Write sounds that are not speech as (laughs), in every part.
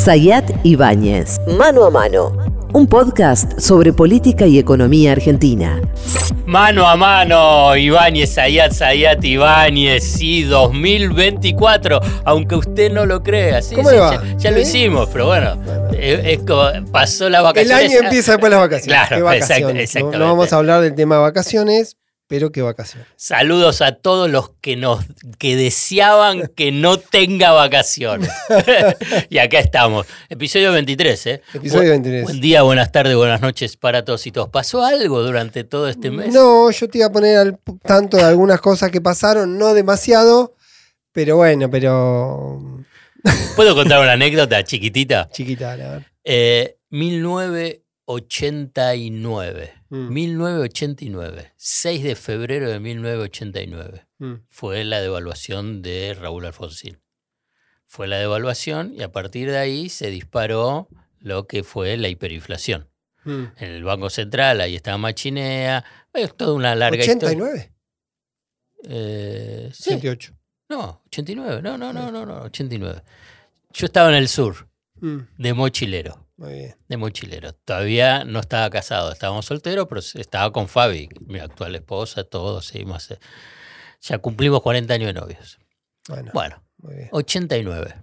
Sayat Ibáñez. Mano a mano. Un podcast sobre política y economía argentina. Mano a mano, Ibáñez, Sayat, Sayat, Ibáñez, sí, 2024, aunque usted no lo crea. Sí, ¿Cómo sí, va? Ya, ya lo hicimos, pero bueno, es, es como pasó la El vacaciones. año empieza después de las vacaciones. Claro, ¿Qué vacaciones? exacto-. No, vamos a hablar del tema de vacaciones, pero qué vacaciones. Saludos a todos los que nos que deseaban que no tenga vacaciones. (laughs) y acá estamos. Episodio 23, ¿eh? Episodio Bu- 23. Buen día, buenas tardes, buenas noches para todos y todos. ¿Pasó algo durante todo este mes? No, yo te iba a poner al tanto de algunas cosas que pasaron, no demasiado, pero bueno, pero ¿Puedo contar una anécdota chiquitita? (laughs) chiquita, la verdad. Eh, 1989. Mm. 1989. 6 de febrero de 1989. Mm. Fue la devaluación de Raúl Alfonsín. Fue la devaluación y a partir de ahí se disparó lo que fue la hiperinflación. Mm. En el Banco Central, ahí estaba Machinea. Es toda una larga historia. 89, Eh, sí. 88. No, 89. No, no, no, no, no, 89. Yo estaba en el sur, Mm, de mochilero. Muy bien. de mochilero. Todavía no estaba casado, estábamos solteros, pero estaba con Fabi, mi actual esposa, todos seguimos. Ya cumplimos 40 años de novios. Bueno, Bueno, muy bien. 89.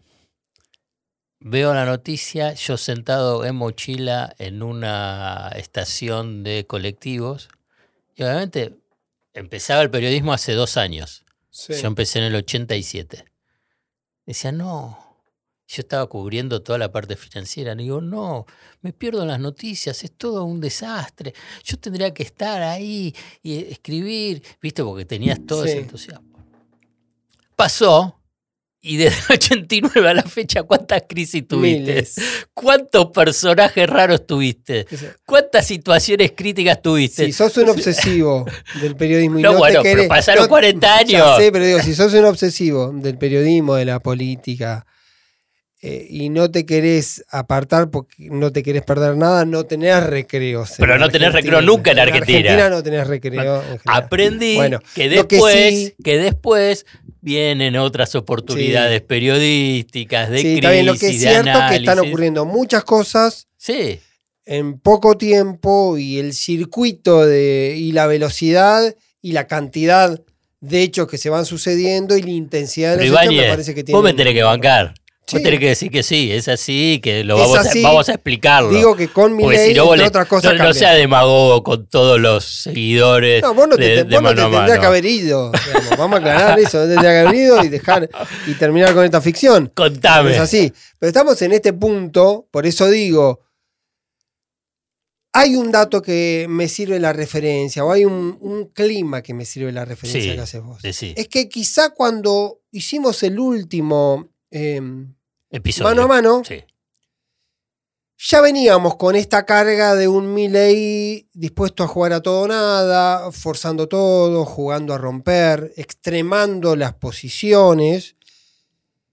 Veo la noticia, yo sentado en mochila en una estación de colectivos. Y obviamente empezaba el periodismo hace dos años. Sí. Yo empecé en el 87. Decía, no. Yo estaba cubriendo toda la parte financiera. Y digo, no, me pierdo las noticias, es todo un desastre. Yo tendría que estar ahí y escribir, ¿viste? Porque tenías todo ese entusiasmo. Pasó. Y desde el 89 a la fecha, ¿cuántas crisis tuviste? Miles. ¿Cuántos personajes raros tuviste? ¿Cuántas situaciones críticas tuviste? Si sos un obsesivo del periodismo y (laughs) No, no, bueno, te pero pasaron no- 40 Ya años. sé, pero digo, si sos un obsesivo del periodismo, de la política, eh, y no te querés apartar porque no te querés perder nada, no tenés recreos. en Pero no tenés recreo nunca en Argentina. Argentina no tenés recreo. en. Aprendí Bueno, que después, sí- que después vienen otras oportunidades periodísticas, de Sí, crisis, bien, lo que es de cierto que están análisis. ocurriendo muchas cosas Sí, en poco tiempo y el circuito de, y la velocidad y la cantidad de hechos que se van sucediendo y la intensidad de pero los hechos me parece que vos me tenés que bancar. Vos Sí. tenés que decir que sí, es así, que lo Es vamos, así. A, vamos a explicarlo. Digo que con mi ley, si no, vos entre le- otras cosas, no, sea demagogo con todos los seguidores No, vos no te, de, de vos no te tendrías mano. que haber ido. digamos. Vamos a aclarar eso, no tendrías que haber ido y dejar y terminar con esta ficción. Contame. Es así. Pero estamos en este punto, por eso digo, hay un dato que me sirve la referencia, o hay un, un clima que me sirve la referencia Sí, que haces vos. decí. Es que quizá cuando hicimos el último eh, Episodio. mano a mano, Sí. ya veníamos con esta carga de un Milley dispuesto a jugar a todo o nada, forzando todo, jugando a romper, extremando las posiciones,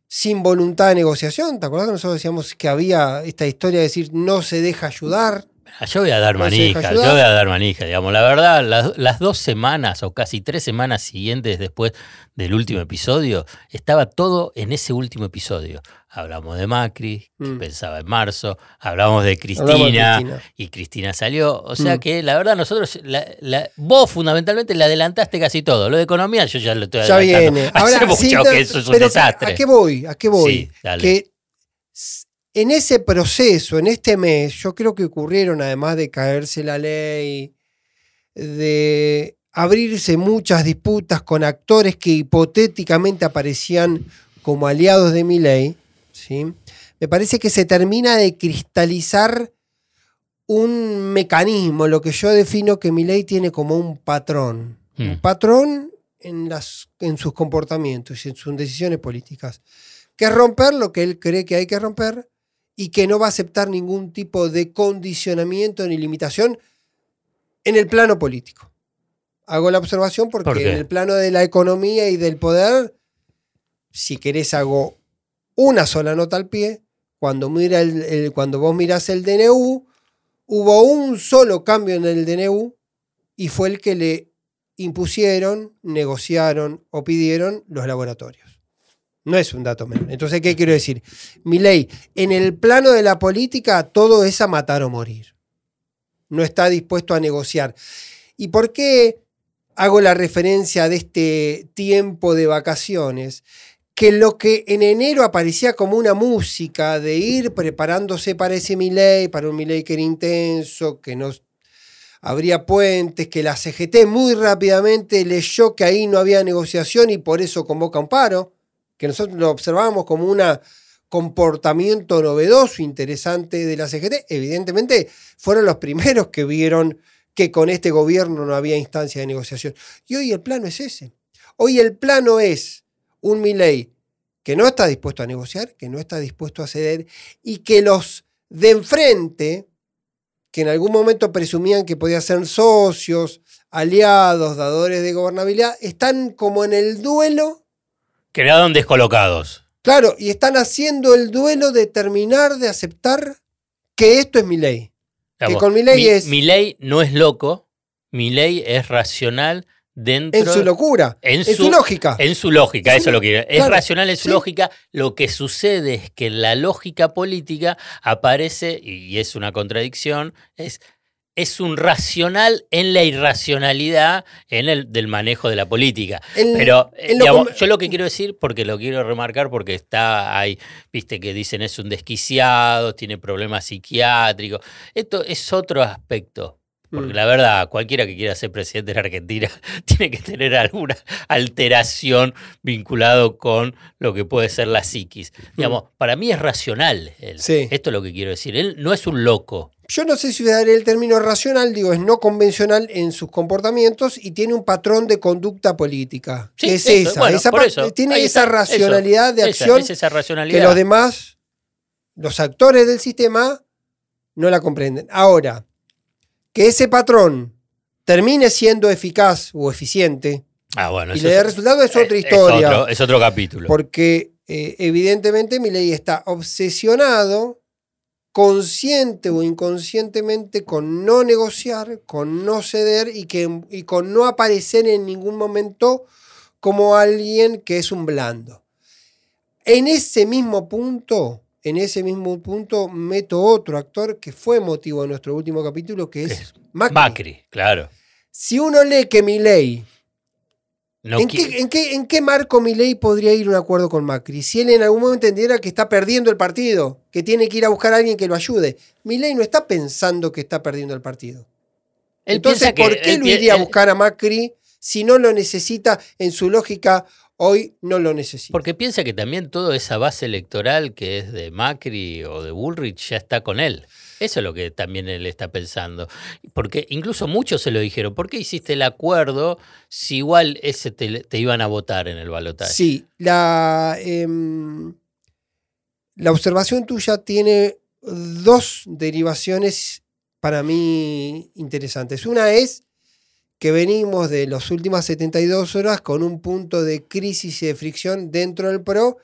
sin voluntad de negociación. ¿Te acordás que nosotros decíamos que había esta historia de decir no se deja ayudar? Ah, Yo voy a dar manija, yo voy a dar manija, digamos. La verdad, las, las dos semanas o casi tres semanas siguientes después del último episodio, estaba todo en ese último episodio. Hablamos de Macri, que Mm. pensaba en marzo, hablamos de Hablamos de Cristina, y Cristina salió. O sea Mm. que la verdad, nosotros, la- la- vos fundamentalmente le adelantaste casi todo. Lo de economía yo ya lo estoy Ya adelantando. viene. (laughs) Hace Ahora, mucho sí, que eso es un pero desastre. ¿A qué voy? ¿A qué voy? Sí, dale. que en ese proceso, en este mes, yo creo que ocurrieron, además de caerse la ley, de abrirse muchas disputas con actores que hipotéticamente aparecían como aliados de mi ley, ¿sí? me parece que se termina de cristalizar un mecanismo, lo que yo defino que mi ley tiene como un patrón. Mm. Un patrón en, las, en sus comportamientos y en sus decisiones políticas. Que es romper lo que él cree que hay que romper y que no va a aceptar ningún tipo de condicionamiento ni limitación en el plano político. Hago la observación porque en el plano de la economía y del poder, si querés hago una sola nota al pie, cuando, mira el- el- cuando vos mirás el DNU, hubo un solo cambio en el DNU y fue el que le impusieron, negociaron o pidieron los laboratorios. No es un dato menor. Entonces, ¿qué quiero decir? Milei, en el plano de la política, todo es a matar o morir. No está dispuesto a negociar. ¿Y por qué hago la referencia de este tiempo de vacaciones? Que lo que en enero aparecía como una música de ir preparándose para ese Milei, para un Milei que era intenso, que no habría puentes, que la CGT muy rápidamente leyó que ahí no había negociación y por eso convoca un paro que nosotros lo observamos como un comportamiento novedoso, interesante de la CGT, evidentemente fueron los primeros que vieron que con este gobierno no había instancia de negociación. Y hoy el plano es ese. Hoy el plano es un Milei que no está dispuesto a negociar, que no está dispuesto a ceder y que los de enfrente, que en algún momento presumían que podían ser socios, aliados, dadores de gobernabilidad, están como en el duelo Quedaron descolocados. Claro, y están haciendo el duelo de terminar de aceptar que esto es mi ley. que con mi ley es. Mi ley no es loco, mi ley es racional dentro. En su locura. En, su, lógica. En su lógica, eso lo que Es racional en su lógica. Lo que sucede es que la lógica política aparece, y es una contradicción, es es un racional en la irracionalidad en el del manejo de la política. Pero eh, yo lo que quiero decir, porque lo quiero remarcar, porque está ahí, viste que dicen es un desquiciado, tiene problemas psiquiátricos. Esto es otro aspecto. Porque mm. la verdad, cualquiera que quiera ser presidente de la Argentina (laughs) tiene que tener alguna alteración vinculado con lo que puede ser la psiquis. Mm. Digamos, para mí es racional. Esto es lo que quiero decir. Él no es un loco. Yo no sé si daré el término racional, digo, es no convencional en sus comportamientos y tiene un patrón de conducta política. es esa. tiene esa racionalidad de acción esa racionalidad. que los demás, los actores del sistema, no la comprenden. Ahora, que ese patrón termine siendo eficaz o eficiente ah, bueno, y le dé resultado es otra historia. Es otro, capítulo. Porque eh, evidentemente mi ley está obsesionado consciente o inconscientemente con no negociar, con no ceder y, que, y con no aparecer en ningún momento como alguien que es un blando. En ese mismo punto, en ese mismo punto meto otro actor que fue motivo de nuestro último capítulo, que es, Macri. Macri. claro. Si uno lee que mi ley ¿En, qué, marco Milei podría ir a un acuerdo con Macri? Si él en algún momento entendiera que está perdiendo el partido, que tiene que ir a buscar a alguien que lo ayude. Milei no está pensando que está perdiendo el partido. Entonces, ¿por qué lo iría a buscar a Macri si no lo necesita en su lógica? Hoy no lo necesita. Porque piensa que también toda esa base electoral que es de Macri o de Bullrich ya está con él. Eso es lo que también él está pensando. Porque incluso muchos se lo dijeron, ¿por qué hiciste el acuerdo si igual ese te, iban a votar en el balotaje? Sí, la, em, la observación tuya tiene dos derivaciones para mí interesantes. Una es que venimos de las últimas 72 horas con un punto de crisis y de fricción dentro del PRO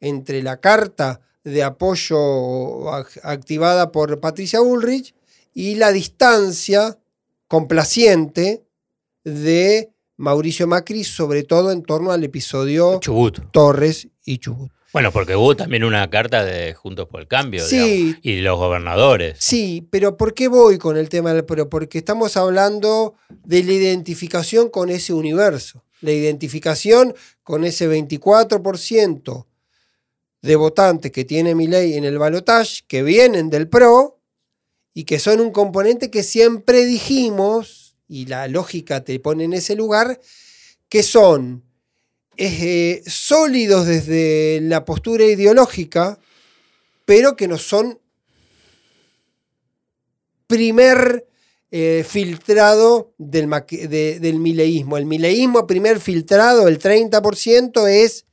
entre la carta de apoyo activada por Patricia Bullrich y la distancia complaciente de Mauricio Macri, sobre todo en torno al episodio Torres y Chubut. Bueno, porque hubo también una carta de Juntos por el Cambio y de los gobernadores. Sí, pero ¿por qué voy con el tema del pero? Porque estamos hablando de la identificación con ese universo, la identificación con ese 24% de votantes que tiene mi ley en el balotaje, que vienen del PRO y que son un componente que siempre dijimos, y la lógica te pone en ese lugar, que son eh, sólidos desde la postura ideológica, pero que no son primer eh, filtrado del, del mileísmo. El mileísmo primer filtrado, el 30%, es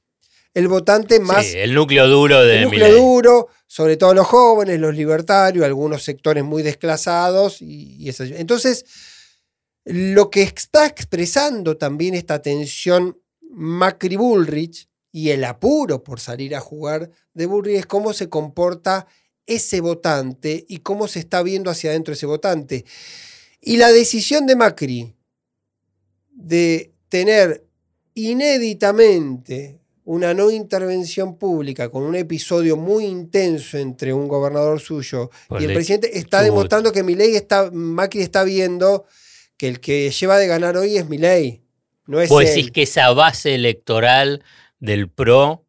el votante más. Sí, el núcleo duro de. El núcleo duro, sobre todo los jóvenes, los libertarios, algunos sectores muy desclasados. Y, Entonces, lo que está expresando también esta tensión Macri-Bullrich y el apuro por salir a jugar de Bullrich es cómo se comporta ese votante y cómo se está viendo hacia adentro ese votante. Y la decisión de Macri de tener inéditamente una no intervención pública con un episodio muy intenso entre un gobernador suyo Por y el presidente está chubut. demostrando que Milei está, Macri está viendo que el que lleva de ganar hoy es Milei. No es Vos él. decís que esa base electoral del PRO,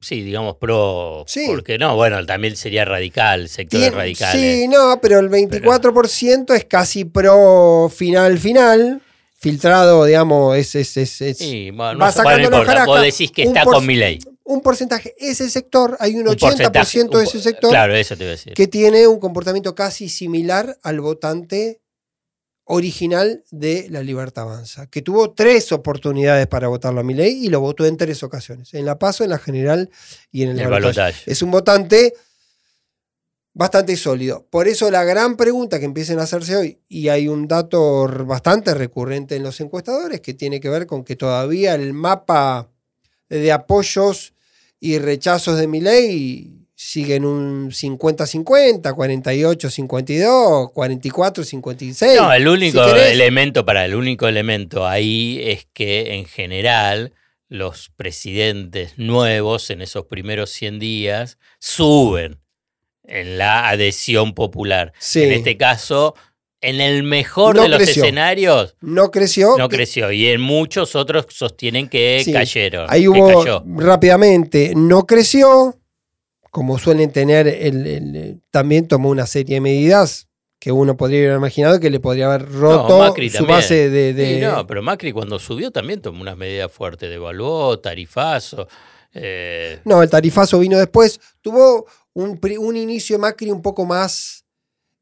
sí, digamos PRO, Sí. porque no, bueno, también sería radical, sectores Tiene- radicales. Sí, no, pero el 24% es casi pro final final. Filtrado, digamos, es, es, es, es Sí, bueno, no, importa, vos decís que un está con mi ley. un porcentaje. Ese sector, hay un 80% Un de po- ese sector Claro, eso te iba a decir. que tiene un comportamiento casi similar al votante original de la Libertad Avanza, que tuvo tres oportunidades para votarlo a Milei y lo votó en tres ocasiones, en la PASO, en la general y en el, El balotaje. Es un votante bastante sólido. Por eso la gran pregunta que empiecen a hacerse hoy, y hay un dato bastante recurrente en los encuestadores, que tiene que ver con que todavía el mapa de apoyos y rechazos de Milei sigue en un 50-50, 48-52, 44-56. No, el único Si elemento, para el único elemento ahí es que en general los presidentes nuevos en esos primeros 100 días suben en la adhesión popular. Sí. En este caso, en el mejor No de los creció. escenarios, no creció. no creció. Y en muchos otros sostienen que Sí. cayeron. Ahí que hubo cayó. rápidamente, no creció, como suelen tener, el, el- también tomó una serie de medidas que uno podría haber imaginado que le podría haber roto Macri su también. base de... de- Sí, no, pero Macri cuando subió también tomó unas medidas fuertes, devaluó, tarifazo. eh, No, el tarifazo vino después. Tuvo un, un inicio Macri un poco más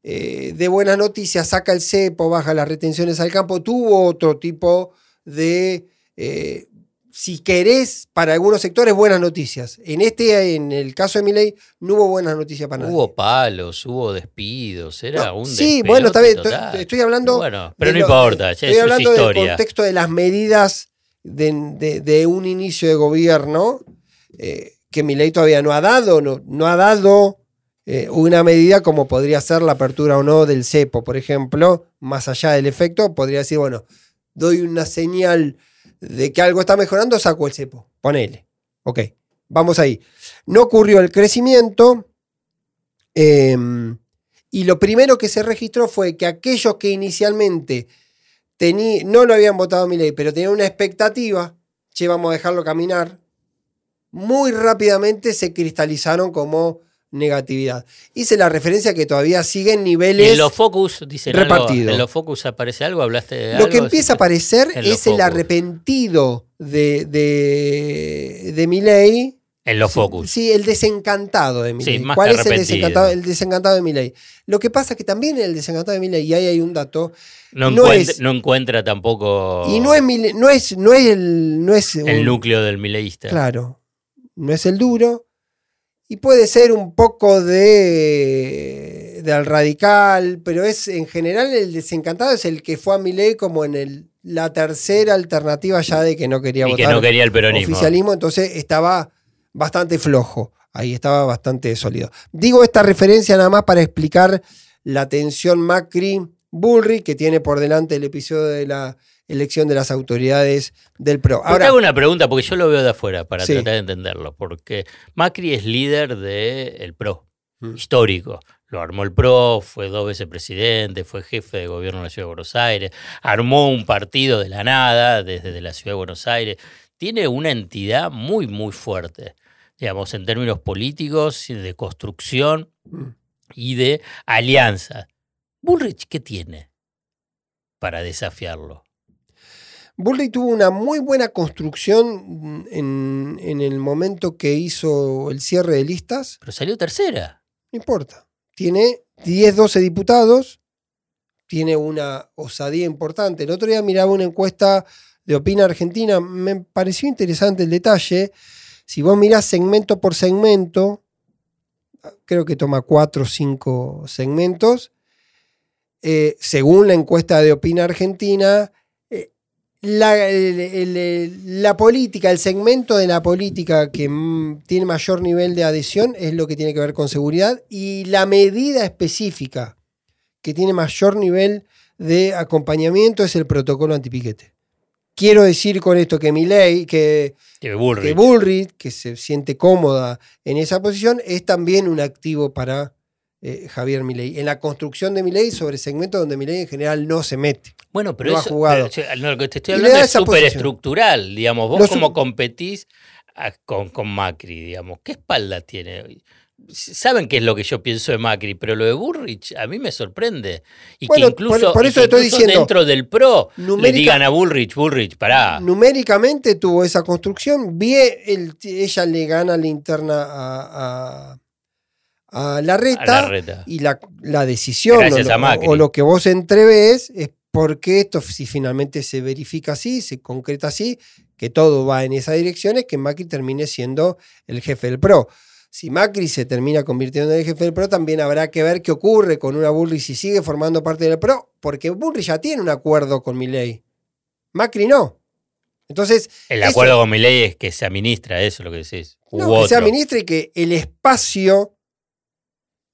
eh, de buenas noticias, saca el cepo, baja las retenciones al campo. Tuvo otro tipo de, eh, si querés, para algunos sectores, buenas noticias. En este, en el caso de Milei, no hubo buenas noticias para nadie. Hubo palos, hubo despidos, era No, un sí, bueno, está bien. Estoy, hablando. Bueno, pero no lo- importa, Estoy es hablando del contexto de las medidas de, de- de un inicio de gobierno eh, que mi ley todavía no ha dado, no, no ha dado eh, una medida como podría ser la apertura o no del cepo, por ejemplo, más allá del efecto, podría decir, bueno, doy una señal de que algo está mejorando, saco el cepo, ponele. Ok, vamos ahí. No ocurrió el crecimiento. em, y lo primero que se registró fue que aquellos que inicialmente tení- no lo habían votado a mi ley, pero tenían una expectativa, che, vamos a dejarlo caminar, muy rápidamente se cristalizaron como negatividad. Hice la referencia que todavía siguen niveles... en los focus, dicen repartido. algo. En los focus aparece algo, hablaste de Lo algo. que empieza a aparecer En es el focus. arrepentido de, de, de Milei. En los Sí, focus. Sí, el desencantado de Milei. Sí, más ¿Cuál que es el desencantado, el desencantado de Milei? Lo que pasa es que también el desencantado de Milei, y ahí hay un dato, No, no encuentra, es- no encuentra tampoco y no es, no es, no es el... No es el un- núcleo del mileísta. Claro, no es el duro. Y puede ser un poco de del radical, pero es en general el desencantado es el que fue a Milei como en el, la tercera alternativa ya de que no quería y votar que no quería el peronismo. oficialismo, entonces estaba bastante flojo, ahí estaba bastante sólido. Digo esta referencia nada más para explicar la tensión Macri-Bullrich que tiene por delante el episodio de la elección de las autoridades del PRO. Pero te Ahora, hago una pregunta, porque yo lo veo de afuera, para Sí. tratar de entenderlo. Porque Macri es líder del PRO, Mm. histórico. Lo armó el PRO, fue dos veces presidente, fue jefe de gobierno de la Ciudad de Buenos Aires, armó un partido de la nada desde la Ciudad de Buenos Aires. Tiene una entidad muy, muy fuerte, digamos, en términos políticos, de construcción Mm. y de alianza. Bullrich, ¿qué tiene para desafiarlo? Bullrich tuvo una muy buena construcción en, en el momento que hizo el cierre de listas. Pero salió tercera. No importa. Tiene 10, 12 diputados. Tiene una osadía importante. El otro día miraba una encuesta de Opina Argentina. Me pareció interesante el detalle. Si vos mirás segmento por segmento, creo que toma 4 o 5 segmentos. eh, según la encuesta de Opina Argentina, la, el- el- la política, el segmento de la política que mm, tiene mayor nivel de adhesión es lo que tiene que ver con seguridad y la medida específica que tiene mayor nivel de acompañamiento es el protocolo antipiquete. quiero decir con esto que Milei, que, Que Bullrich. que Bullrich, que se siente cómoda en esa posición, es también un activo para eh, Javier Milei. En la construcción de Milei sobre segmentos donde Milei en general no se mete. Bueno, pero no ha jugado. pero, no, lo que te estoy hablando es esa súper posición. estructural, digamos. Vos cómo competís a- con, con Macri, digamos. ¿Qué espalda tiene? Saben qué es lo que yo pienso de Macri, pero lo de Bullrich a mí me sorprende. Y Bueno, que incluso, por- eso que estoy diciendo, dentro del PRO le digan a Bullrich, Bullrich, pará. Numéricamente tuvo esa construcción. El- ella le gana la interna a, a, a Larreta. A Larreta. Y la, la decisión o lo, o que vos entreves es porque esto, si finalmente se verifica así, se concreta así, que todo va en esa dirección, es que Macri termine siendo el jefe del PRO. Si Macri se termina convirtiendo en el jefe del PRO, también habrá que ver qué ocurre con una Bullrich si sigue formando parte del PRO, porque Bullrich ya tiene un acuerdo con Milei. Macri no. Entonces, El eso- acuerdo con mi ley es que se administra, eso es lo que decís. No, que sea ministra y que el espacio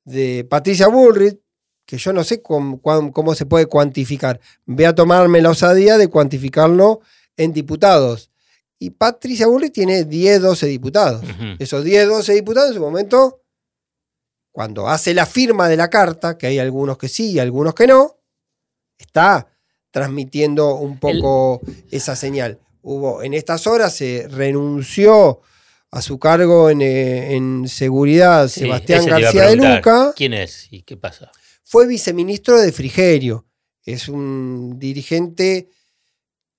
de Patricia Bullrich, que yo no sé cómo, se puede cuantificar, voy a tomarme la osadía de cuantificarlo en diputados. Y Patricia Bullrich tiene 10, 12 diputados. Esos 10, 12 diputados en su momento, cuando hace la firma de la carta, que hay algunos que sí y algunos que no, está transmitiendo un poco esa señal. Hubo, en estas horas se renunció a su cargo en, eh, en seguridad Sí, Sebastián García de Luca, ¿Quién es y qué pasa? fue viceministro de Frigerio. Es un dirigente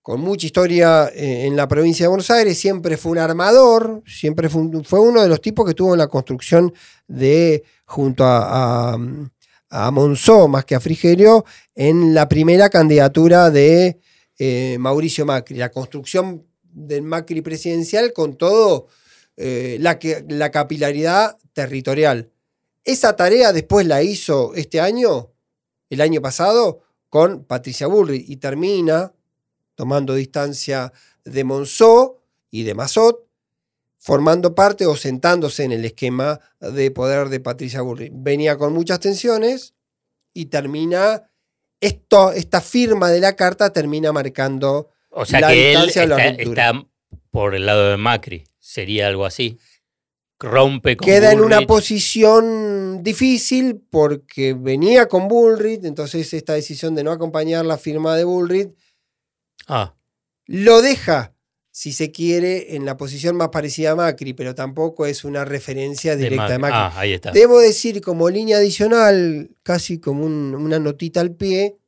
con mucha historia eh, en la provincia de Buenos Aires, siempre fue un armador, siempre fue, un- fue uno de los tipos que estuvo en la construcción de, junto a, a, a Monzó, más que a Frigerio, en la primera candidatura de eh, Mauricio Macri, la construcción del Macri presidencial con todo eh, la, que- la capilaridad territorial. Esa tarea después la hizo este año, el año pasado, con Patricia Bullrich y termina tomando distancia de Monzó y de Mazot, formando parte o sentándose en el esquema de poder de Patricia Bullrich. Venía con muchas tensiones y termina, esto, esta firma de la carta termina marcando O sea La que él distancia o la ruptura. está por el lado de Macri. Sería algo así. Rompe con queda en una posición difícil porque venía con Bullrich, entonces esta decisión de no acompañar la firma de Bullrich Ah, lo deja, si se quiere, en la posición más parecida a Macri, pero tampoco es una referencia directa de Macri. Macri. Ah, ahí está. Debo decir como línea adicional, casi como un- una notita al pie,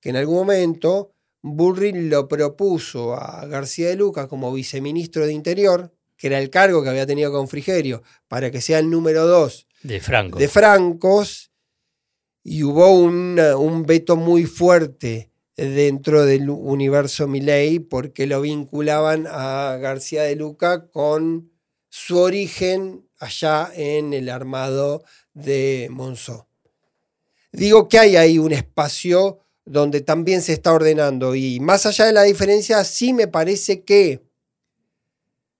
que en algún momento Bullrich lo propuso a García de Luca como viceministro de Interior, que era el cargo que había tenido con Frigerio, para que sea el número dos De Franco. de francos y hubo un, un veto muy fuerte dentro del universo Milei porque lo vinculaban a García de Luca con su origen allá en el armado de Monzó. Digo que hay ahí un espacio donde también se está ordenando y más allá de la diferencia, sí me parece que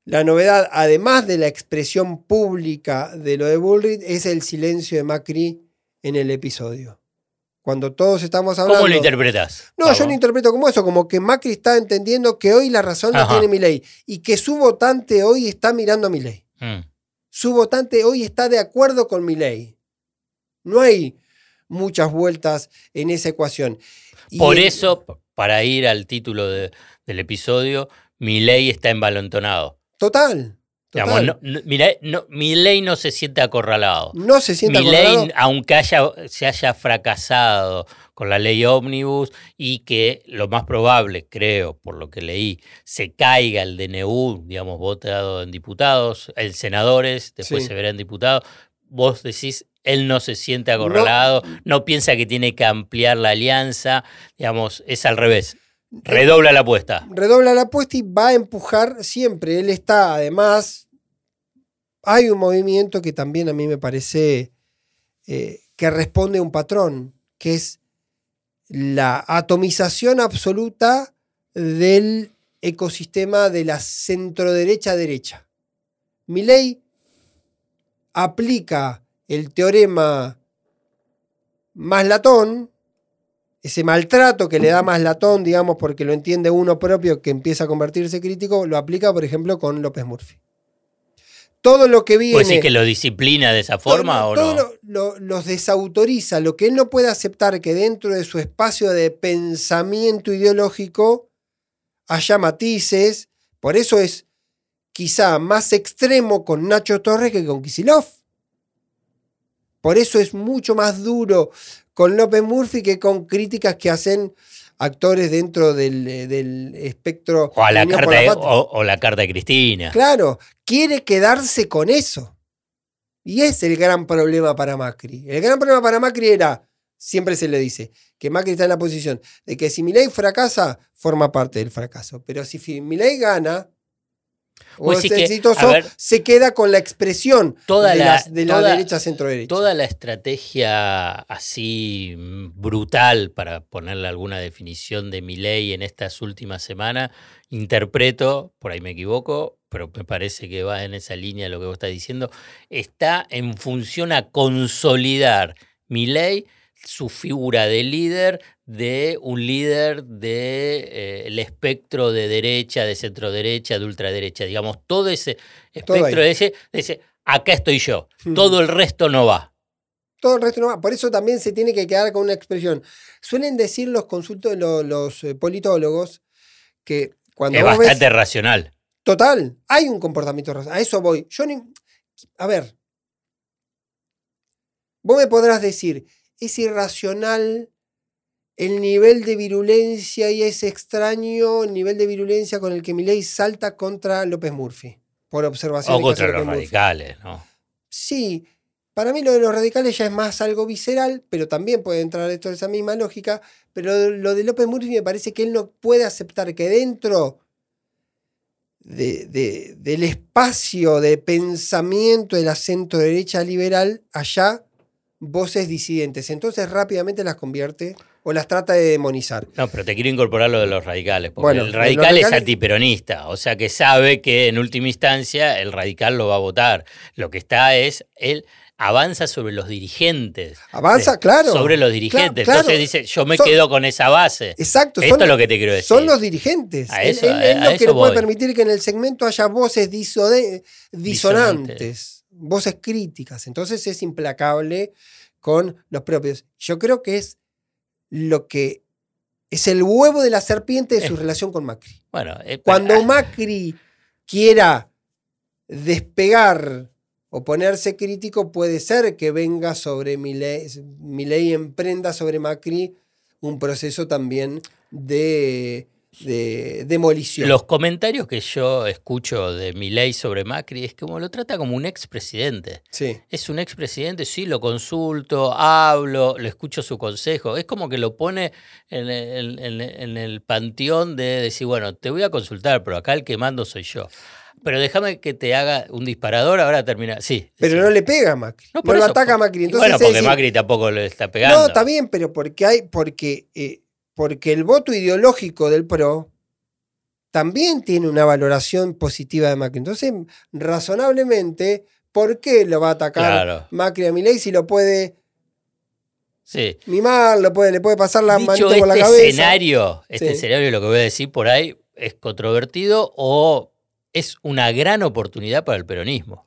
la novedad, además de la expresión pública de lo de Bullrich, es el silencio de Macri en el episodio. Cuando todos estamos hablando... ¿Cómo lo interpretas? No, yo lo interpreto como eso, como que Macri está entendiendo que hoy la razón la Ajá. tiene Milei y que su votante hoy está mirando a Milei. Mm. Su votante hoy está de acuerdo con Milei. No hay muchas vueltas en esa ecuación. Y Por eso, para ir al título de- del episodio, mi ley está envalontonado. Total. Digamos, no, no, Milei- no- no se siente acorralado. No se sienta Milei, acorralado. aunque haya, se haya fracasado con la ley ómnibus y que lo más probable, creo, por lo que leí, se caiga el DNU, digamos, votado en diputados, en senadores, después Sí. se verá en diputados, vos decís, él no se siente acorralado, no, piensa que tiene que ampliar la alianza, digamos, es al revés. Redobla la apuesta. redobla la apuesta y va a empujar siempre. Él está, además, hay un movimiento que también a mí me parece eh, que responde a un patrón, que es la atomización absoluta del ecosistema de la centroderecha-derecha. Milley aplica el teorema más latón, ese maltrato que le da más latón, digamos, porque lo entiende uno propio que empieza a convertirse crítico, lo aplica, por ejemplo, con López Murphy. Todo lo que viene. ¿Pues sí que lo disciplina de esa forma todo, o todo no? lo- lo- los desautoriza. Lo que él no puede aceptar que dentro de su espacio de pensamiento ideológico haya matices. Por eso es quizá más extremo con Nacho Torres que con Kisilov. Por eso es mucho más duro con López Murphy que con críticas que hacen actores dentro del, eh, del espectro. O, a la carta de, o, o la carta de Cristina. Claro, quiere quedarse con eso. Y es el gran problema para Macri. El gran problema para Macri era, siempre se le dice, que Macri está en la posición de que si Milei fracasa, forma parte del fracaso. Pero si Milei gana Pues que, exitoso, ver, se queda con la expresión toda de, la- las- de la toda- derecha centro-derecha. Toda la estrategia así brutal, para ponerle alguna definición de mi ley en estas últimas semanas, interpreto, por ahí me equivoco, pero me parece que va en esa línea lo que vos estás diciendo, está en función a consolidar mi ley, su figura de líder, de un líder del de, eh, el espectro de derecha, de centro derecha, de ultraderecha, digamos, todo ese espectro de ese, de ese, acá estoy yo, todo el resto no va. Todo el resto no va. Por eso también se tiene que quedar con una expresión. Suelen decir los consultos, los, los, eh, politólogos, que cuando es vos ves- bastante racional. Total, hay un comportamiento racional. A eso voy. Yo ni- A ver. Vos me podrás decir, es irracional el nivel de virulencia y es extraño el nivel de virulencia con el que Milei salta contra López Murphy. Por observación. O contra los radicales, ¿no? Sí, para mí lo de los radicales ya es más algo visceral, pero también puede entrar dentro de esa misma lógica. Pero lo de López Murphy me parece que él no puede aceptar que dentro de- de- del espacio de pensamiento de la centro derecha liberal, allá voces disidentes. Entonces rápidamente las convierte o las trata de demonizar. No, pero te quiero incorporar lo de los radicales, porque Bueno, el radical es radicales- antiperonista, o sea que sabe que en última instancia el radical lo va a votar. Lo que está es, él avanza sobre los dirigentes. Avanza, De- claro. Sobre los dirigentes. claro. Entonces dice, yo me Son- quedo con esa base. Exacto. Esto es lo que te quiero decir. Son los dirigentes. A Él- eso- él, él a eso que no puede permitir que en el segmento haya voces disode- disonantes, voces críticas. Entonces es implacable con los propios. Yo creo que es lo que es el huevo de la serpiente de su Eh. relación con Macri. Bueno, eh, Cuando ah, Macri quiera despegar o ponerse crítico, puede ser que venga sobre Milei, Milei emprenda sobre Macri un proceso también de, de demolición. Los comentarios que yo escucho de Milei sobre Macri es como lo trata como un expresidente. sí. Es un expresidente, sí, lo consulto, hablo, le escucho su consejo. Es como que lo pone en el, en- en el panteón de decir, bueno, te voy a consultar, pero acá el que mando soy yo. Pero déjame que te haga un disparador, ahora termina. Sí. Pero sí. no le pega a Macri. No, lo ataca a Macri. Entonces, bueno, porque decir, Macri tampoco le está pegando. No, está bien, pero porque hay, porque, eh, porque el voto ideológico del PRO también tiene una valoración positiva de Macri. Entonces, razonablemente, ¿por qué lo va a atacar Claro. Macri a Milei si lo puede Sí. mimar, lo puede, le puede pasar la Dicho manito por la este cabeza? escenario, este Sí. escenario, lo que voy a decir por ahí, es controvertido o es una gran oportunidad para el peronismo.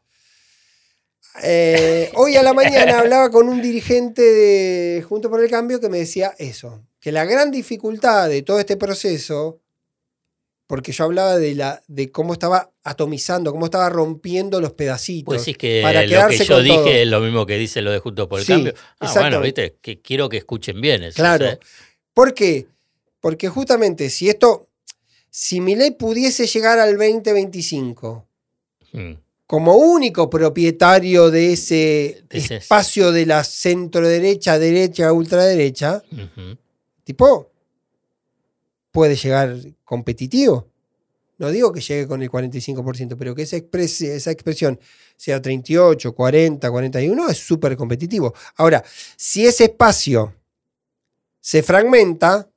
Eh, hoy a la mañana hablaba con un dirigente de Junto por el Cambio que me decía eso, que la gran dificultad de todo este proceso, porque yo hablaba de, la, de cómo estaba atomizando, cómo estaba rompiendo los pedacitos. Pues sí que para lo que yo dije todo. es lo mismo que dice lo de Juntos por el Sí, Cambio. Ah, bueno, viste, que quiero que escuchen bien eso. Claro. ¿eh? ¿Por qué? Porque justamente si esto, si Milei pudiese llegar al 2025 Mm. como único propietario de ese espacio de la centro derecha, derecha, ultraderecha. Tipo, puede llegar competitivo. No digo que llegue con el 45%, pero que esa, expres- esa expresión sea 38, 40, 41 es súper competitivo. Ahora, si ese espacio se fragmenta,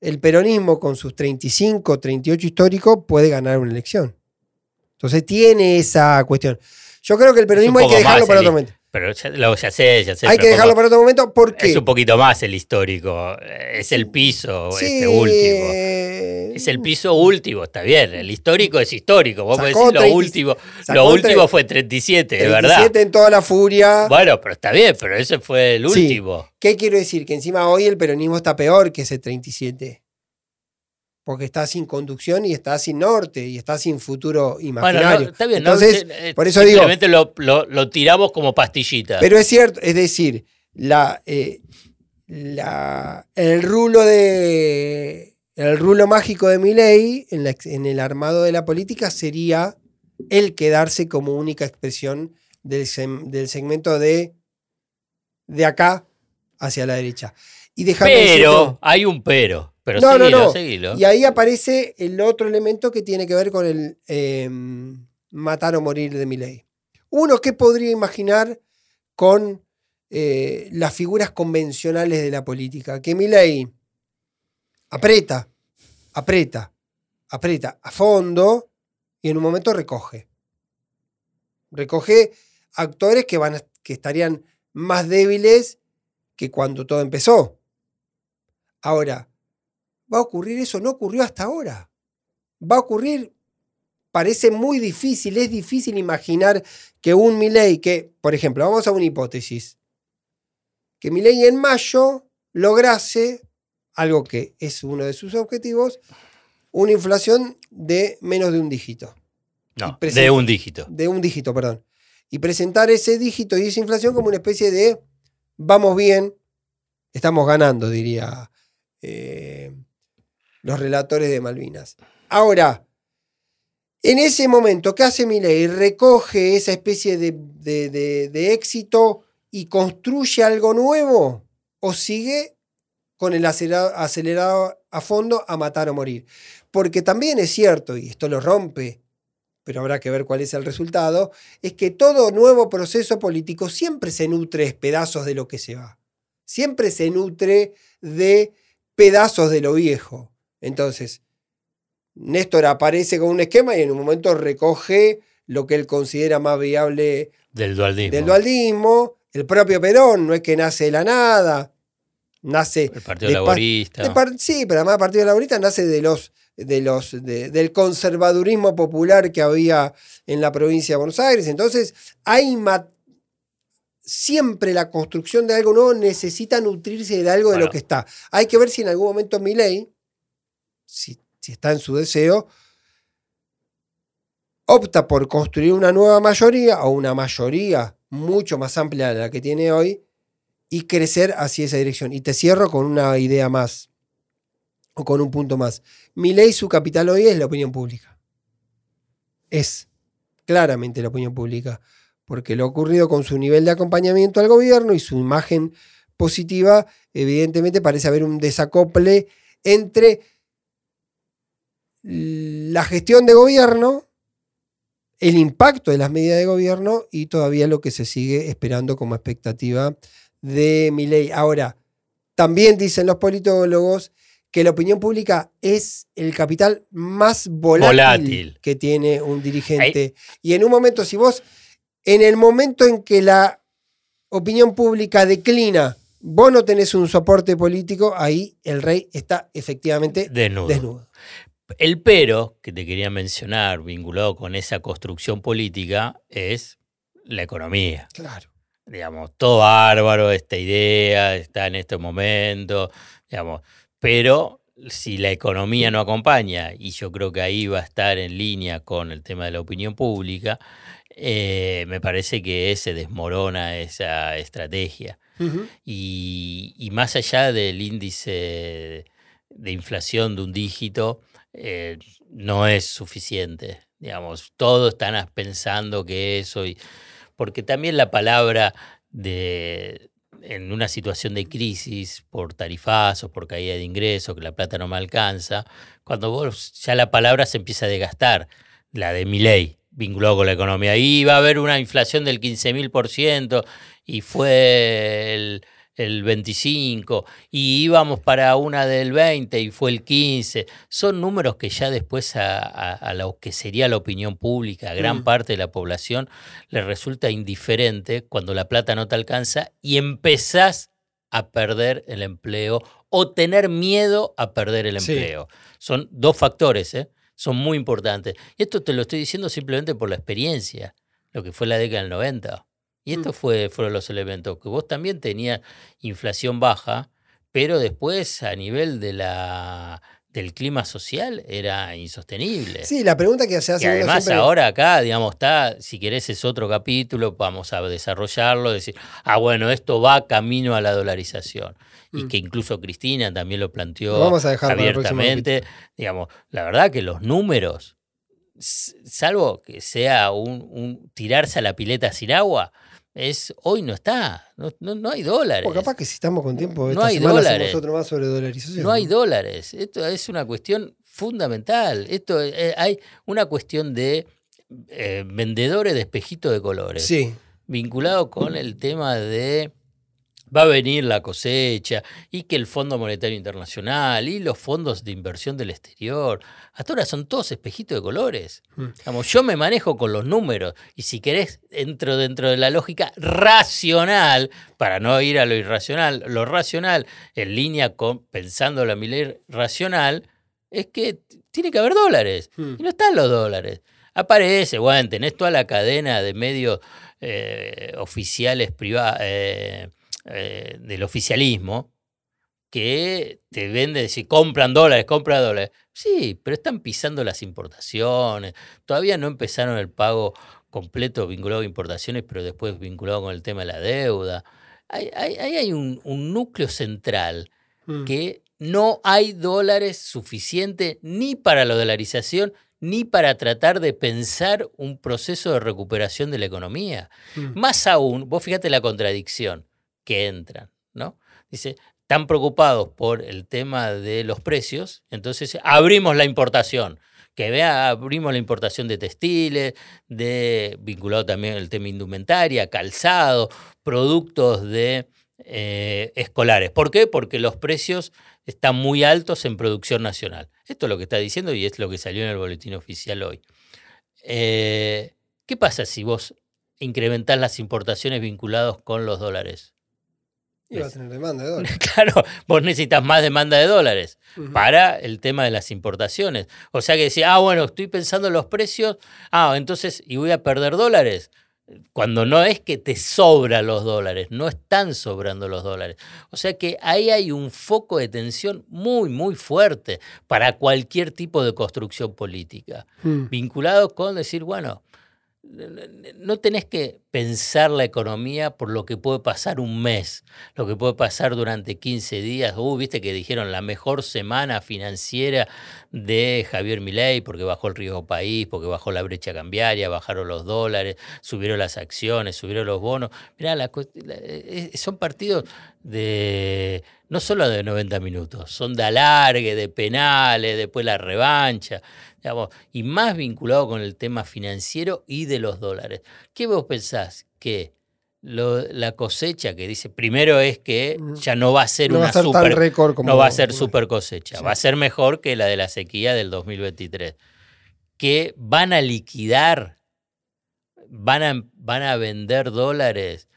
el peronismo con sus 35, 38 históricos puede ganar una elección. Entonces tiene esa cuestión. Yo creo que el peronismo hay que dejarlo más para otro momento. Pero ya, lo, ya sé, ya sé. Hay que dejarlo para otro momento porque... Es un poquito más el histórico. Es el piso, Sí, este último. eh, Es el piso último, está bien. El histórico es histórico. Vos podés decir lo 30 último. Lo último fue 37, de 37 verdad. en toda la furia. Bueno, pero está bien, pero ese fue el Sí. último. ¿Qué quiero decir? Que encima hoy el peronismo está peor que ese 37. Porque está sin conducción y está sin norte y está sin futuro Bueno, imaginario. no, está bien. no, Entonces, eh, por eso digo- simplemente lo, lo- lo tiramos como pastillita. pero es cierto, es decir, la, eh, la- el rulo de el rulo mágico de Milei en, la ex- en el armado de la política sería el quedarse como única expresión del, sem- del segmento de de acá hacia la derecha. Y pero, hay un pero. Pero No, no, seguilo, no. seguilo. Y ahí aparece el otro elemento que tiene que ver con el eh, matar o morir de Milei. Uno que podría imaginar con eh, las figuras convencionales de la política, que Milei aprieta, aprieta, aprieta a fondo y en un momento recoge. Recoge actores que, van a- que estarían más débiles que cuando todo empezó. Ahora, ¿Va a ocurrir eso? No ocurrió hasta ahora. Va a ocurrir, parece muy difícil, es difícil imaginar que un Milei, que, por ejemplo, vamos a una hipótesis, que Milei en mayo lograse algo que es uno de sus objetivos, una inflación de menos de un dígito, no, de un dígito. de un dígito, perdón, y presentar ese dígito y esa inflación como una especie de vamos bien, estamos ganando, diría eh, los relatores de Malvinas. Ahora, en ese momento, ¿qué hace Milei? Recoge esa especie de, de- éxito y construye algo nuevo o sigue con el acelerado, acelerado a fondo a matar o morir. Porque también es cierto, y esto lo rompe, pero habrá que ver cuál es el resultado, es que todo nuevo proceso político siempre se nutre pedazos de lo que se va. Siempre se nutre de pedazos de lo viejo. Entonces, Néstor aparece con un esquema y en un momento recoge lo que él considera más viable Del dualdismo. del. El propio Perón no es que nace de la nada, nace El Partido de Laborista. de par- sí, pero además el Partido Laborista nace de los, de los, de- del conservadurismo popular que había en la provincia de Buenos Aires. Entonces, hay siempre la construcción de algo nuevo necesita nutrirse de algo de lo que está. Hay que ver si en algún momento Milei, si, está en su deseo, opta por construir una nueva mayoría o una mayoría mucho más amplia de la que tiene hoy y crecer hacia esa dirección. Y te cierro con una idea más, o con un punto más. Mi ley, su capital hoy es la opinión pública. Es claramente la opinión pública, porque lo ocurrido con su nivel de acompañamiento al gobierno y su imagen positiva, evidentemente parece haber un desacople entre la gestión de gobierno, el impacto de las medidas de gobierno y todavía lo que se sigue esperando como expectativa de mi ley. Ahora, también dicen los politólogos que la opinión pública es el capital más volátil, Volátil. que tiene un dirigente. Y en un momento, si vos, en el momento en que la opinión pública declina, vos no tenés un soporte político, ahí el rey está efectivamente Desnudo. desnudo. El pero que te quería mencionar, vinculado con esa construcción política, es la economía. Claro. Digamos, todo bárbaro, esta idea está en este momento, digamos, pero si la economía no acompaña, y yo creo que ahí va a estar en línea con el tema de la opinión pública, eh, me parece que se desmorona esa estrategia. Y más allá del índice de inflación de un dígito, eh, no es suficiente. Digamos, todos están pensando que eso, y, porque también la palabra de en una situación de crisis por tarifazos, por caída de ingresos, que la plata no me alcanza, cuando vos ya la palabra se empieza a desgastar, la de mi ley, vinculado con la economía, y va a haber una inflación del 15.000% y fue el, el 25 y íbamos para una del 20 y fue el 15. Son números que ya después a, lo que sería la opinión pública, a gran Mm. parte de la población, le resulta indiferente cuando la plata no te alcanza y empezás a perder el empleo o tener miedo a perder el Sí. empleo. Son dos factores, ¿eh? son muy importantes. Y esto te lo estoy diciendo simplemente por la experiencia, lo que fue la década del 90. Y estos Mm. fue, fueron los elementos, que vos también tenías inflación baja, pero después a nivel de la, del clima social era insostenible. Sí, la pregunta que se Y hace uno además siempre- ahora acá, digamos, está, si querés es otro capítulo, vamos a desarrollarlo, decir, ah, bueno, esto va camino a la dolarización. Y Mm. que incluso Cristina también lo planteó Lo vamos a dejar abiertamente. Digamos, la verdad que los números, salvo que sea un, un tirarse a la pileta sin agua, es hoy no está, no, no, no hay dólares. O capaz que si estamos con tiempo, No esta hay semana dólares. otro más sobre dolarización. No hay dólares. Esto es una cuestión fundamental. Esto eh, hay una cuestión de eh, vendedores de espejitos de colores. Sí. Vinculado con el tema de va a venir la cosecha y que el Fondo Monetario Internacional y los fondos de inversión del exterior. Hasta ahora son todos espejitos de colores. Mm. Digamos, yo me manejo con los números y si querés, entro dentro de la lógica racional, para no ir a lo irracional, lo racional, en línea con pensando la ley racional, es que tiene que haber dólares. Mm. Y no están los dólares. Aparece, bueno, tenés toda la cadena de medios eh, oficiales privados del oficialismo que te venden, si compran dólares, compran dólares. Sí, pero están pisando las importaciones. Todavía no empezaron el pago completo vinculado a importaciones, pero después vinculado con el tema de la deuda. Ahí hay, hay, hay un, un núcleo central Mm. que no hay dólares suficientes ni para la dolarización ni para tratar de pensar un proceso de recuperación de la economía. Mm. Más aún, vos fíjate la contradicción que entran, ¿no? Dice, están preocupados por el tema de los precios, entonces abrimos la importación. Que vea, abrimos la importación de textiles, de vinculado también el tema indumentaria, calzado, productos de eh, escolares. ¿Por qué? Porque los precios están muy altos en producción nacional. Esto es lo que está diciendo y es lo que salió en el boletín oficial hoy. Eh, ¿Qué pasa si vos incrementás las importaciones vinculadas con los dólares? Y va a tener demanda de dólares. (laughs) Claro, vos necesitas más demanda de dólares para el tema de las importaciones. O sea que decía, ah, bueno, estoy pensando en los precios, ah, entonces, ¿y voy a perder dólares? Cuando no es que te sobran los dólares, no están sobrando los dólares. O sea que ahí hay un foco de tensión muy, muy fuerte para cualquier tipo de construcción política Mm. vinculado con decir, bueno, no tenés que pensar la economía por lo que puede pasar un mes, lo que puede pasar durante 15 días. Uh, viste que dijeron la mejor semana financiera de Javier Milei porque bajó el riesgo país, porque bajó la brecha cambiaria, bajaron los dólares, subieron las acciones, subieron los bonos. Mirá, la la- eh, son partidos de no solo de 90 minutos, son de alargue, de penales, después la revancha digamos, y más vinculado con el tema financiero y de los dólares. ¿Qué vos pensás? Que lo- la cosecha que dice, primero es que ya no va a ser No va a una ser tan super, récord como. no va a ser super cosecha, Sí. va a ser mejor que la de la sequía del 2023. Que van a liquidar, van a, van a vender dólares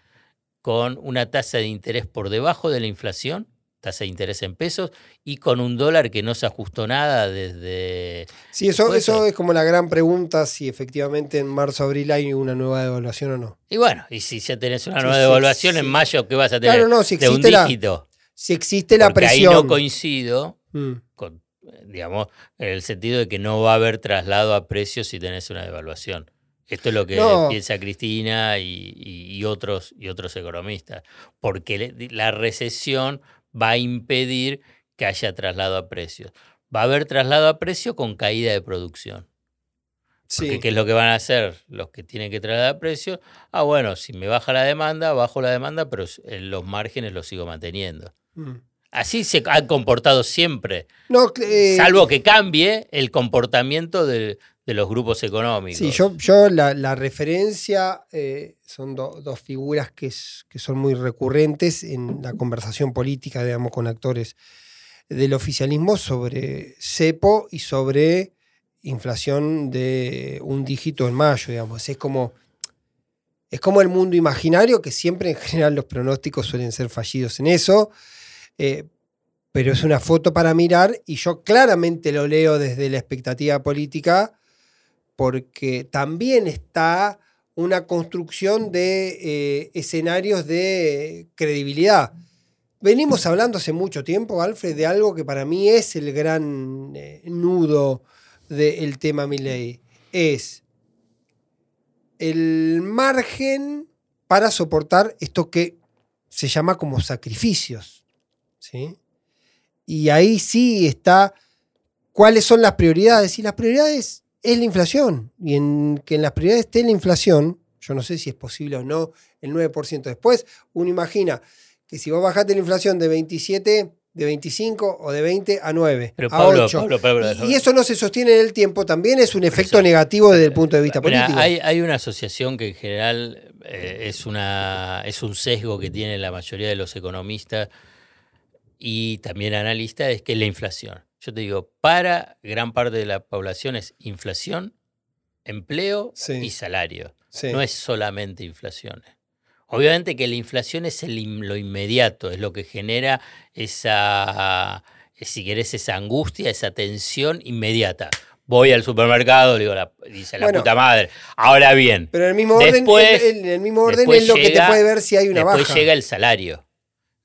con una tasa de interés por debajo de la inflación, tasa de interés en pesos, y con un dólar que no se ajustó nada desde Sí, eso, eso es como la gran pregunta si efectivamente en marzo, abril hay una nueva devaluación o no. Y bueno, y si ya tenés una nueva sí, devaluación sí. en mayo, ¿qué vas a tener? Claro, no, si de un existe la, dígito. si existe la Porque ahí presión. no coincido Mm. con, digamos, en el sentido de que no va a haber traslado a precios si tenés una devaluación. Esto es lo que No. piensa Cristina y, y- y otros, y otros economistas. Porque la recesión va a impedir que haya traslado a precios. Va a haber traslado a precio con caída de producción. Porque Sí. ¿qué es lo que van a hacer los que tienen que trasladar precios? Ah, bueno, si me baja la demanda, bajo la demanda, pero eh, los márgenes los sigo manteniendo. Mm. Así se han comportado siempre, No, eh, salvo que cambie el comportamiento de, de los grupos económicos. Sí, yo, yo la, referencia eh, son do- dos figuras que, que son muy recurrentes en la conversación política, digamos, con actores del oficialismo sobre cepo y sobre inflación de un dígito en mayo, digamos. Es como, es como el mundo imaginario, que siempre en general los pronósticos suelen ser fallidos en eso. eh, pero es una foto para mirar y yo claramente lo leo desde la expectativa política porque también está una construcción de eh, escenarios de credibilidad. Venimos hablando hace mucho tiempo, Alfred, de algo que para mí es el gran eh, nudo del tema Milley. Es el margen para soportar esto que se llama como sacrificios. ¿sí? Y ahí sí está cuáles son las prioridades. Y las prioridades es la inflación. Y en que en las prioridades esté la inflación, yo no sé si es posible o no el 9%. Después uno imagina que si vos bajaste la inflación de 27, de 25 o de 20 a 9, Pero a Pablo, 8, Pablo, Pablo, y, eso no se sostiene en el tiempo, también es un efecto Eso. negativo desde el punto de vista político. hay, hay una asociación que en general eh, es, una, es un sesgo que tiene la mayoría de los economistas y también analistas, es que es la inflación. Yo te digo, para gran parte de la población es inflación, empleo Sí. y salario. Sí. No es solamente inflación. Obviamente que la inflación es el lo inmediato, es lo que genera esa, eh, si querés, esa angustia, esa tensión inmediata. Voy al supermercado, digo, la, dice la Bueno. puta madre. Ahora bien, Pero en el mismo orden, Después- en, en el mismo orden después es lo que te puede ver si hay una después baja. llega el salario.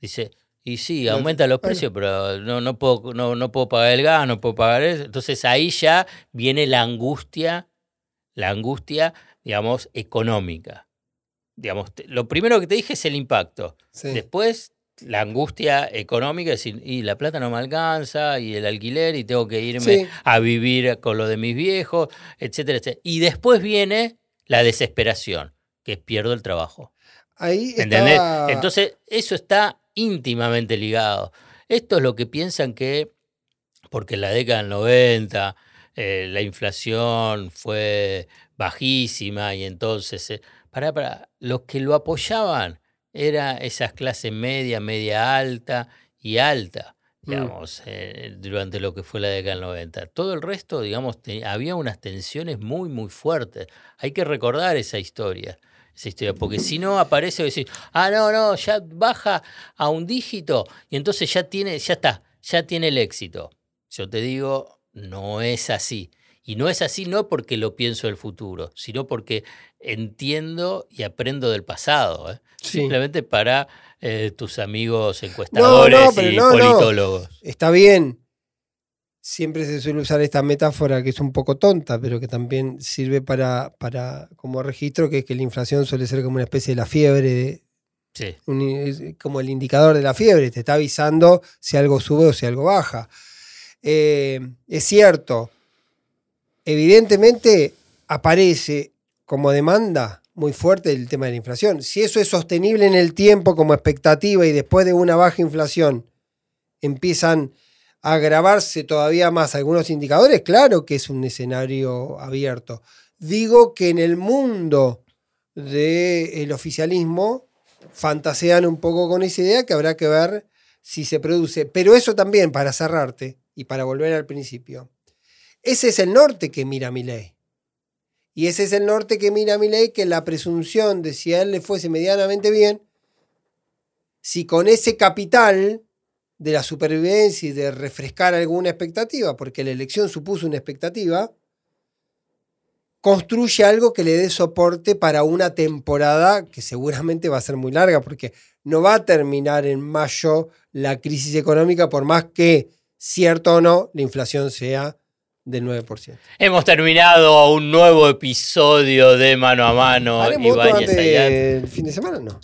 Dice, y sí, aumentan los precios, pero no, no, puedo, no, no puedo pagar el gas, no puedo pagar eso. Entonces ahí ya viene la angustia, la angustia, digamos, económica. Digamos, te- lo primero que te dije es el impacto. Sí. Después, la angustia económica, es decir, y la plata no me alcanza, y el alquiler, y tengo que irme Sí. a vivir con lo de mis viejos, etcétera, etcétera. Y después viene la desesperación, que es pierdo el trabajo. Ahí Entonces, eso está íntimamente ligado. Esto es lo que piensan que, porque en la década del 90 eh, la inflación fue bajísima y entonces, eh, pará, pará, los que lo apoyaban eran esas clases media, media alta y alta, Mm. digamos, eh, durante lo que fue la década del 90. Todo el resto, digamos, te- había unas tensiones muy, muy fuertes. Hay que recordar esa historia esa historia, porque si no aparece y decir, ah, no, no, ya baja a un dígito y entonces ya tiene, ya está, ya tiene el éxito. Yo te digo, no es así. Y no es así no porque lo pienso del futuro, sino porque entiendo y aprendo del pasado. ¿eh? Sí. Simplemente para eh, tus amigos encuestadores y no. politólogos. Está bien. Siempre se suele usar esta metáfora que es un poco tonta, pero que también sirve para, para como registro, que es que la inflación suele ser como una especie de la fiebre, de- Sí. un- como el indicador de la fiebre, te está avisando si algo sube o si algo baja. Eh, es cierto, evidentemente aparece como demanda muy fuerte el tema de la inflación. Si eso es sostenible en el tiempo como expectativa y después de una baja inflación empiezan agravarse todavía más algunos indicadores, claro que es un escenario abierto. Digo que en el mundo del oficialismo fantasean un poco con esa idea que habrá que ver si se produce. Pero eso también, para cerrarte y para volver al principio, ese es el norte que mira mi ley. Y ese es el norte que mira mi ley, que la presunción de si a él le fuese medianamente bien, si con ese capital de la supervivencia y de refrescar alguna expectativa, porque la elección supuso una expectativa, construye algo que le dé soporte para una temporada que seguramente va a ser muy larga, porque no va a terminar en mayo la crisis económica, por más que, cierto o no, la inflación sea del 9%. Hemos terminado un nuevo episodio de Mano a Mano. ¿Haremos otro antes del fin de semana? No.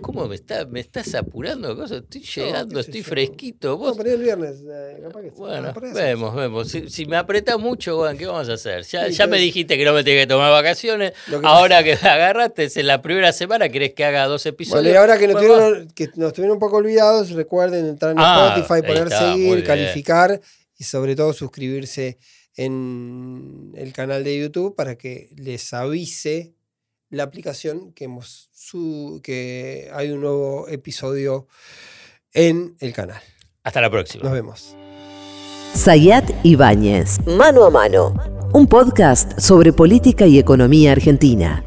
¿Cómo me, está, me estás apurando? Cosa? Estoy llegando, sé estoy yo. fresquito. No, Vos, ahí el viernes. eh, capaz que- bueno, vemos, vemos. Si, si me apretas mucho, bueno, ¿qué vamos a hacer? Ya, Sí, ya me dijiste que no me tenía que tomar vacaciones. Que- Ahora que agarraste en la primera semana, ¿querés que haga dos episodios? Bueno, y ahora que nos, Bueno, tuvieron, que nos tuvieron un poco olvidados, recuerden entrar en Ah, Spotify, poner está, seguir, calificar y sobre todo suscribirse en el canal de YouTube para que les avise la aplicación que, hemos que hay un nuevo episodio en el canal. Hasta la próxima. Nos vemos. Sayat Ibáñez, Mano a Mano, un podcast sobre política y economía argentina.